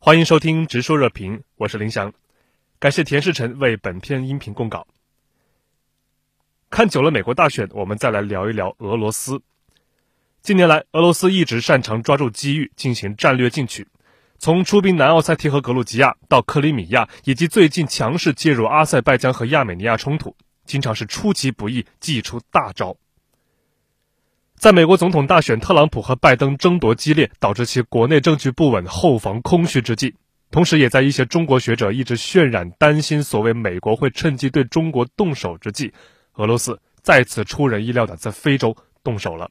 欢迎收听《直说热评》，我是林翔，感谢田世成为本篇音频供稿。看久了美国大选，我们再来聊一聊俄罗斯。近年来，俄罗斯一直擅长抓住机遇进行战略进取，从出兵南奥塞梯和格鲁吉亚到克里米亚，以及最近强势介入阿塞拜疆和亚美尼亚冲突，经常是出其不意，祭出大招。在美国总统大选，特朗普和拜登争夺激烈，导致其国内政局不稳、后防空虚之际，同时也在一些中国学者一直渲染担心所谓美国会趁机对中国动手之际，俄罗斯再次出人意料的在非洲动手了。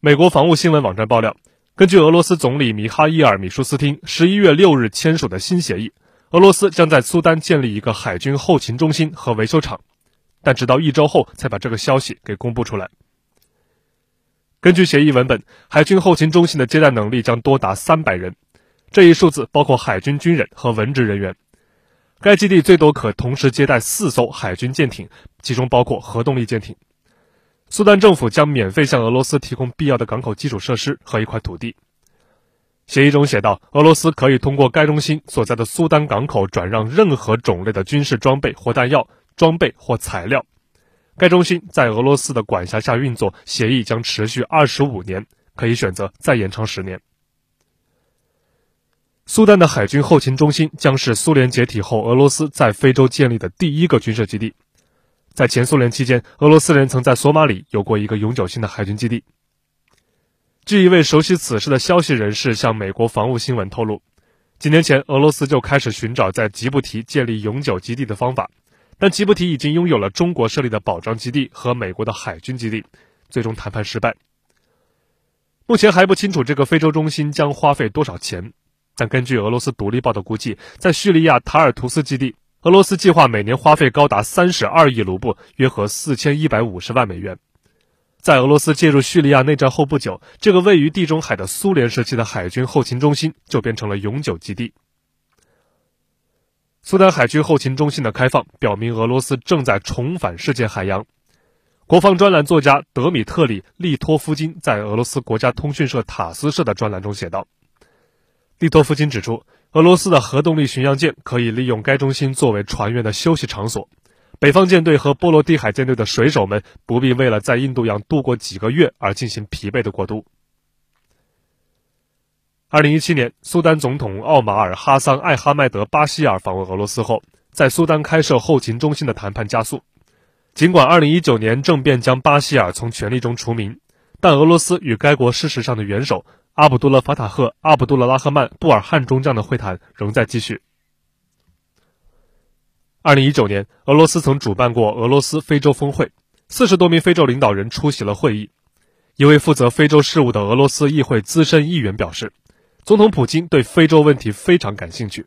美国防务新闻网站爆料，根据俄罗斯总理米哈伊尔·米舒斯汀十一月六日签署的新协议，俄罗斯将在苏丹建立一个海军后勤中心和维修厂。但直到一周后才把这个消息给公布出来。根据协议文本，海军后勤中心的接待能力将多达三百人，这一数字包括海军军人和文职人员。该基地最多可同时接待四艘海军舰艇，其中包括核动力舰艇。苏丹政府将免费向俄罗斯提供必要的港口基础设施和一块土地。协议中写道，俄罗斯可以通过该中心所在的苏丹港口转让任何种类的军事装备或弹药。装备或材料，该中心在俄罗斯的管辖下运作，协议将持续二十五年，可以选择再延长十年。苏丹的海军后勤中心将是苏联解体后俄罗斯在非洲建立的第一个军事基地。在前苏联期间，俄罗斯人曾在索马里有过一个永久性的海军基地。据一位熟悉此事的消息人士向美国防务新闻透露，几年前俄罗斯就开始寻找在吉布提建立永久基地的方法。但吉布提已经拥有了中国设立的保障基地和美国的海军基地，最终谈判失败。目前还不清楚这个非洲中心将花费多少钱，但根据俄罗斯独立报的估计，在叙利亚塔尔图斯基地，俄罗斯计划每年花费高达三十二亿卢布，约合四千一百五十万美元。在俄罗斯介入叙利亚内战后不久，这个位于地中海的苏联时期的海军后勤中心就变成了永久基地。苏丹海军后勤中心的开放，表明俄罗斯正在重返世界海洋。国防专栏作家德米特里·利托夫金在俄罗斯国家通讯社塔斯社的专栏中写道：“利托夫金指出，俄罗斯的核动力巡洋舰可以利用该中心作为船员的休息场所，北方舰队和波罗的海舰队的水手们不必为了在印度洋度过几个月而进行疲惫的过渡。”二零一七年，苏丹总统奥马尔·哈桑·艾哈迈德·巴希尔访问俄罗斯后，在苏丹开设后勤中心的谈判加速。尽管二零一九年政变将巴希尔从权力中除名，但俄罗斯与该国事实上的元首阿卜杜勒·法塔赫·阿卜杜勒拉赫曼·布尔汉中将的会谈仍在继续。二零一九年，俄罗斯曾主办过俄罗斯非洲峰会，四十多名非洲领导人出席了会议。一位负责非洲事务的俄罗斯议会资深议员表示。总统普京对非洲问题非常感兴趣。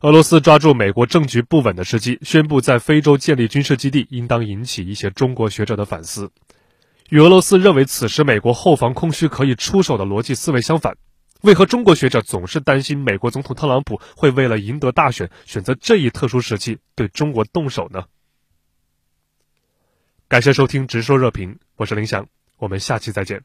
俄罗斯抓住美国政局不稳的时机，宣布在非洲建立军事基地，应当引起一些中国学者的反思。与俄罗斯认为此时美国后防空虚可以出手的逻辑思维相反，为何中国学者总是担心美国总统特朗普会为了赢得大选，选择这一特殊时期对中国动手呢？感谢收听直说热评，我是林翔，我们下期再见。